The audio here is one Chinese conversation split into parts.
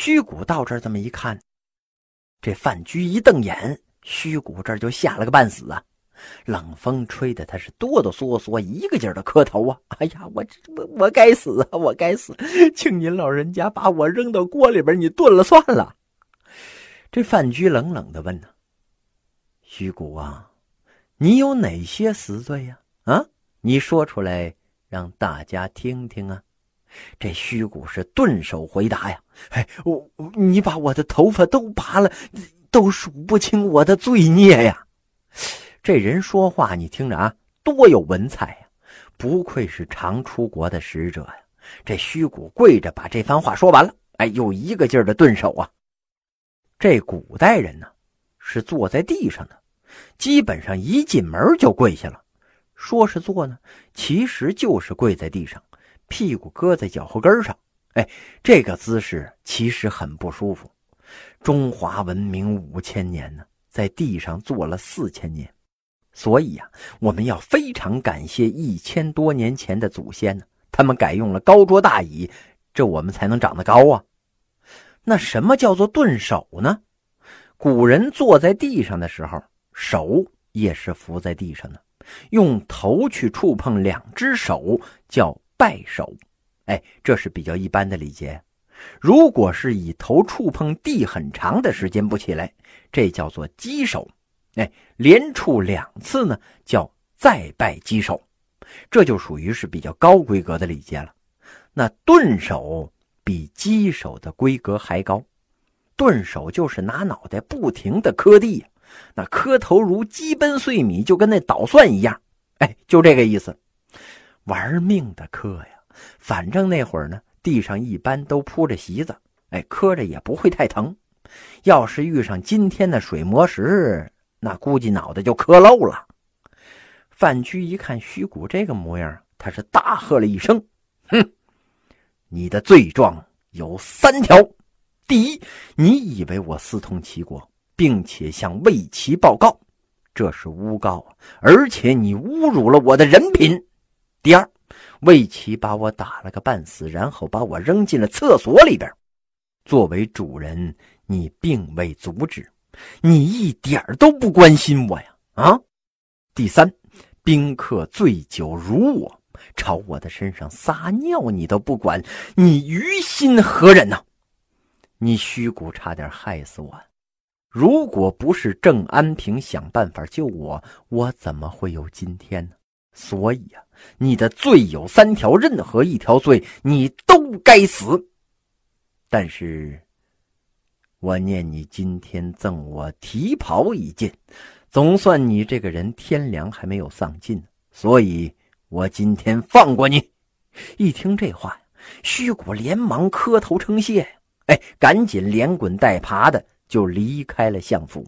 虚谷到这儿这么一看，这范雎一瞪眼，虚谷这儿就吓了个半死啊！冷风吹得他是哆哆嗦嗦，一个劲儿的磕头啊！哎呀，我我我该死啊！我该死，请您老人家把我扔到锅里边，你炖了算了。这范雎冷冷的问呢：“虚谷啊，你有哪些死罪呀？啊，你说出来，让大家听听啊！”这虚谷是顿首回答呀：“哎，我你把我的头发都拔了，都数不清我的罪孽呀！”这人说话，你听着啊，多有文采呀！不愧是常出国的使者呀！这虚谷跪着把这番话说完了，哎，又一个劲儿的顿首啊。这古代人呢，是坐在地上的，基本上一进门就跪下了。说是坐呢，其实就是跪在地上，屁股搁在脚后跟上。哎，这个姿势其实很不舒服。中华文明五千年呢，在地上坐了四千年。所以呀，我们要非常感谢一千多年前的祖先呢，他们改用了高桌大椅，这我们才能长得高啊。那什么叫做顿手呢？古人坐在地上的时候，手也是扶在地上的，用头去触碰两只手叫拜手。哎，这是比较一般的礼节。如果是以头触碰地很长的时间不起来，这叫做击手。哎，连触两次呢，叫再拜击手，这就属于是比较高规格的礼节了。那顿首比击手的规格还高，顿首就是拿脑袋不停的磕地，那磕头如鸡奔碎米，就跟那捣蒜一样。哎，就这个意思，玩命的磕呀。反正那会儿呢，地上一般都铺着席子，哎，磕着也不会太疼。要是遇上今天的水磨石。那估计脑袋就磕漏了。范雎一看虚谷这个模样，他是大喝了一声：“哼，你的罪状有三条。第一，你以为我私通齐国，并且向魏齐报告，这是诬告，而且你侮辱了我的人品。第二，魏齐把我打了个半死，然后把我扔进了厕所里边。作为主人，你并未阻止。”你一点都不关心我呀！啊，第三，宾客醉酒辱我，朝我的身上撒尿，你都不管，你于心何忍呢？你虚谷差点害死我，如果不是郑安平想办法救我，我怎么会有今天呢？所以呀，你的罪有三条，任何一条罪你都该死。但是。我念你今天赠我提袍一件，总算你这个人天良还没有丧尽，所以我今天放过你。一听这话，虚谷连忙磕头称谢呀，哎，赶紧连滚带爬的就离开了相府。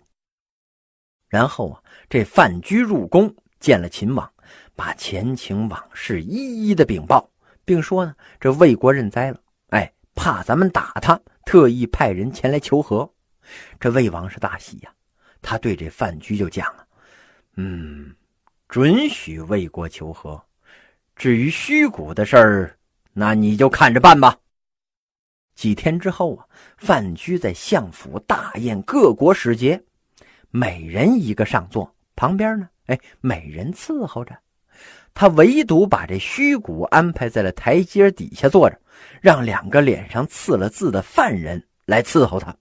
然后啊，这范雎入宫见了秦王，把前情往事一一的禀报，并说呢，这魏国认栽了，哎，怕咱们打他。特意派人前来求和，这魏王是大喜呀。他对这范雎就讲啊：“嗯，准许魏国求和。至于虚谷的事儿，那你就看着办吧。”几天之后啊，范雎在相府大宴各国使节，每人一个上座，旁边呢，哎，每人伺候着。他唯独把这虚谷安排在了台阶底下坐着。让两个脸上刺了字的犯人来伺候他。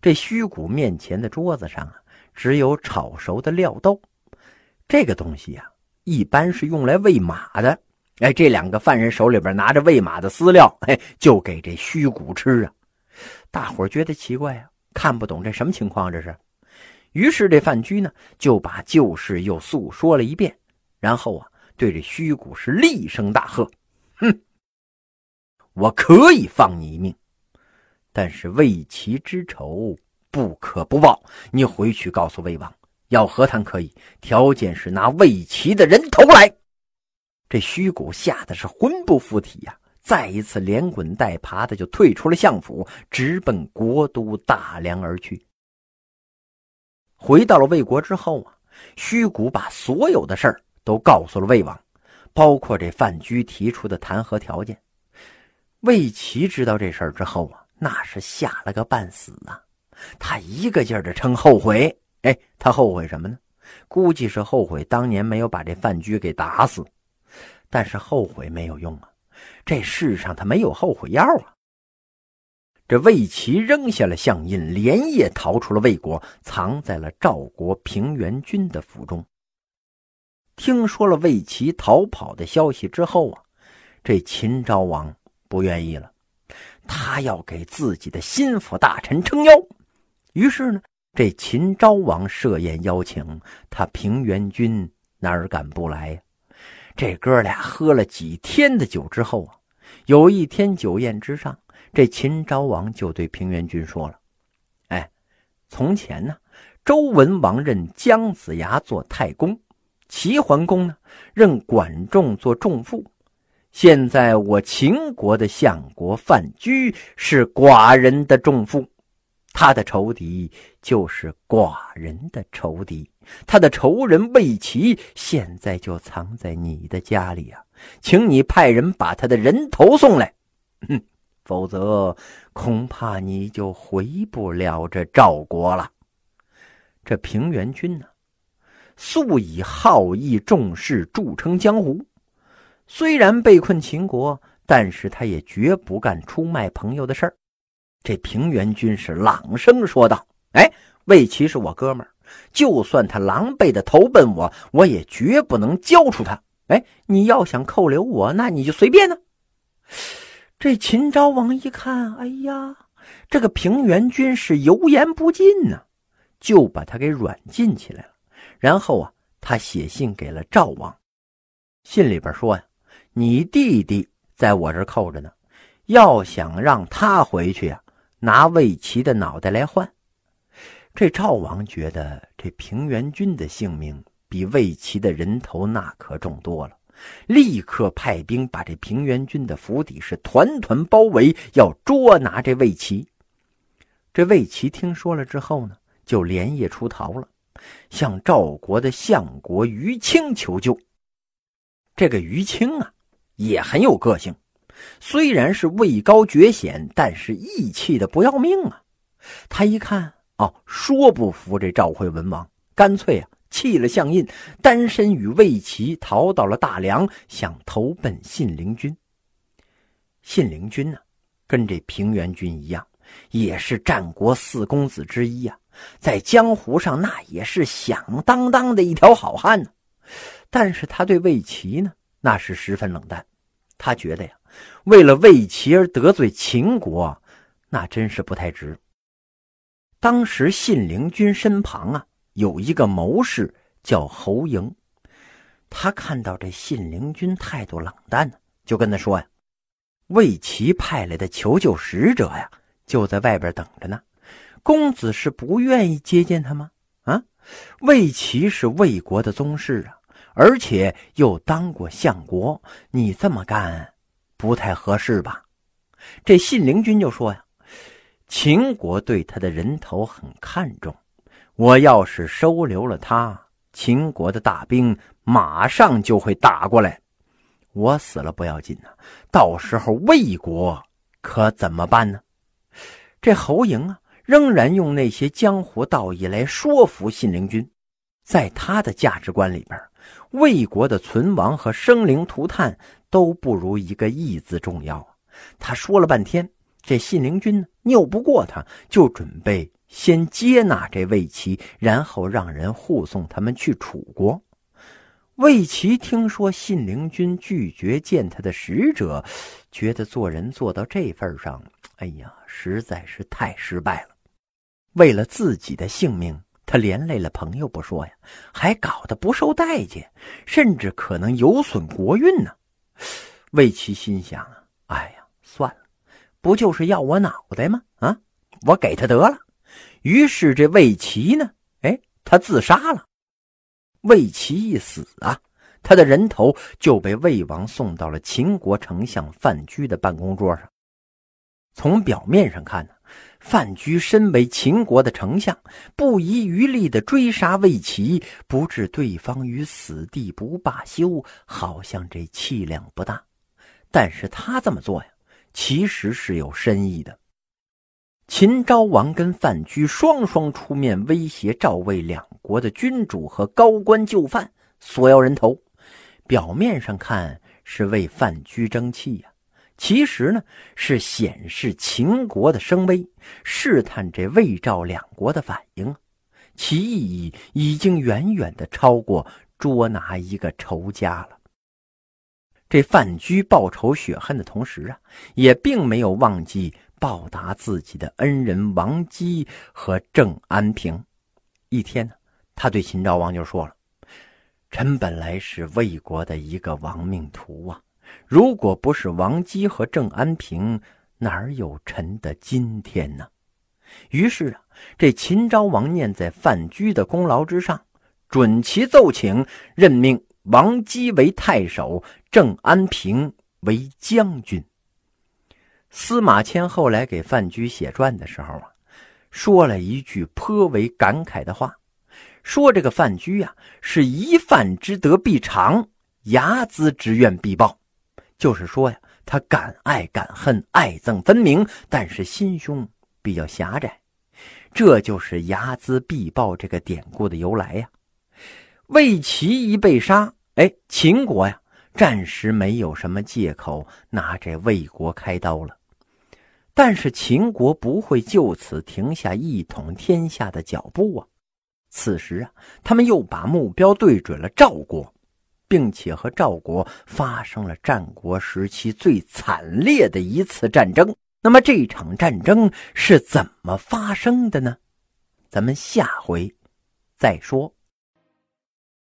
这虚谷面前的桌子上啊，只有炒熟的料豆。这个东西呀，一般是用来喂马的。哎，这两个犯人手里边拿着喂马的饲料，哎，就给这虚谷吃啊。大伙觉得奇怪啊，看不懂这什么情况这是。于是这范雎呢，就把旧事又诉说了一遍，然后啊，对这虚谷是厉声大喝：“哼！”我可以放你一命，但是魏齐之仇不可不报。你回去告诉魏王，要和谈可以，条件是拿魏齐的人头来。这虚谷吓得是魂不附体呀，再一次连滚带爬的就退出了相府，直奔国都大梁而去。回到了魏国之后啊，虚谷把所有的事儿都告诉了魏王，包括这范雎提出的弹劾条件。魏齐知道这事儿之后啊，那是吓了个半死啊！他一个劲儿的称后悔。哎，他后悔什么呢？估计是后悔当年没有把这范雎给打死。但是后悔没有用啊，这世上他没有后悔药啊。这魏齐扔下了相印，连夜逃出了魏国，藏在了赵国平原君的府中。听说了魏齐逃跑的消息之后啊，这秦昭王不愿意了，他要给自己的心腹大臣撑腰。于是呢，这秦昭王设宴邀请他平原君，哪儿敢不来呀？这哥俩喝了几天的酒之后啊，有一天酒宴之上。这秦昭王就对平原君说了：“哎，从前呢，周文王任姜子牙做太公，齐桓公呢任管仲做仲父。现在我秦国的相国范雎是寡人的仲父，他的仇敌就是寡人的仇敌，他的仇人魏齐现在就藏在你的家里啊，请你派人把他的人头送来。”哼。否则，恐怕你就回不了这赵国了。这平原君呢，素以好义重士著称江湖。虽然被困秦国，但是他也绝不干出卖朋友的事儿。这平原君是朗声说道：“哎，魏齐是我哥们儿，就算他狼狈的投奔我，我也绝不能交出他。哎，你要想扣留我，那你就随便呢。”这秦昭王一看，哎呀，这个平原君是油盐不进呢，就把他给软禁起来了。然后啊，他写信给了赵王，信里边说呀：“你弟弟在我这扣着呢，要想让他回去呀，拿魏齐的脑袋来换。”这赵王觉得这平原君的性命比魏齐的人头那可重多了。立刻派兵把这平原君的府邸是团团包围，要捉拿这魏齐。这魏齐听说了之后呢，就连夜出逃了，向赵国的相国于清求救。这个于清啊，也很有个性，虽然是位高爵显，但是义气的不要命啊。他一看，哦，说不服这赵惠文王，干脆啊。弃了相印，单身与魏齐逃到了大梁，想投奔信陵君。信陵君呢，跟这平原君一样，也是战国四公子之一啊，在江湖上那也是响当当的一条好汉呢。但是他对魏齐呢，那是十分冷淡。他觉得呀，为了魏齐而得罪秦国，那真是不太值。当时信陵君身旁啊。有一个谋士叫侯嬴，他看到这信陵君态度冷淡呢，就跟他说呀：“魏齐派来的求救使者呀，就在外边等着呢。公子是不愿意接见他吗？啊，魏齐是魏国的宗室啊，而且又当过相国，你这么干不太合适吧？”这信陵君就说呀：“秦国对他的人头很看重。”我要是收留了他，秦国的大兵马上就会打过来，我死了不要紧呐，到时候魏国可怎么办呢？这侯嬴啊，仍然用那些江湖道义来说服信陵君，在他的价值观里边，魏国的存亡和生灵涂炭都不如一个义字重要。他说了半天，这信陵君呢，拗不过他，就准备。先接纳这魏齐，然后让人护送他们去楚国。魏齐听说信陵君拒绝见他的使者，觉得做人做到这份上，哎呀，实在是太失败了。为了自己的性命，他连累了朋友不说呀，还搞得不受待见，甚至可能有损国运呢。魏齐心想啊，哎呀，算了，不就是要我脑袋吗？啊，我给他得了。于是这魏齐呢，哎，他自杀了。魏齐一死啊，他的人头就被魏王送到了秦国丞相范雎的办公桌上。从表面上看呢，范雎身为秦国的丞相，不遗余力的追杀魏齐，不置对方于死地不罢休，好像这气量不大。但是他这么做呀，其实是有深意的。秦昭王跟范雎双双出面威胁赵魏两国的君主和高官就范，索要人头。表面上看是为范雎争气呀，其实呢是显示秦国的声威，试探这魏赵两国的反应。其意义已经远远的超过捉拿一个仇家了。这范雎报仇雪恨的同时啊，也并没有忘记。报答自己的恩人王姬和郑安平。一天呢，他对秦昭王就说了：“臣本来是魏国的一个亡命徒啊，如果不是王姬和郑安平，哪有臣的今天呢？”于是啊，这秦昭王念在范雎的功劳之上，准其奏请，任命王姬为太守，郑安平为将军。司马迁后来给范雎写传的时候啊，说了一句颇为感慨的话，说这个范雎呀是一饭之德必偿，睚眦之怨必报，就是说呀，他敢爱敢恨，爱憎分明，但是心胸比较狭窄，这就是睚眦必报这个典故的由来呀。魏齐一被杀，哎，秦国呀暂时没有什么借口拿这魏国开刀了。但是秦国不会就此停下一统天下的脚步啊！此时啊，他们又把目标对准了赵国，并且和赵国发生了战国时期最惨烈的一次战争。那么这场战争是怎么发生的呢？咱们下回再说。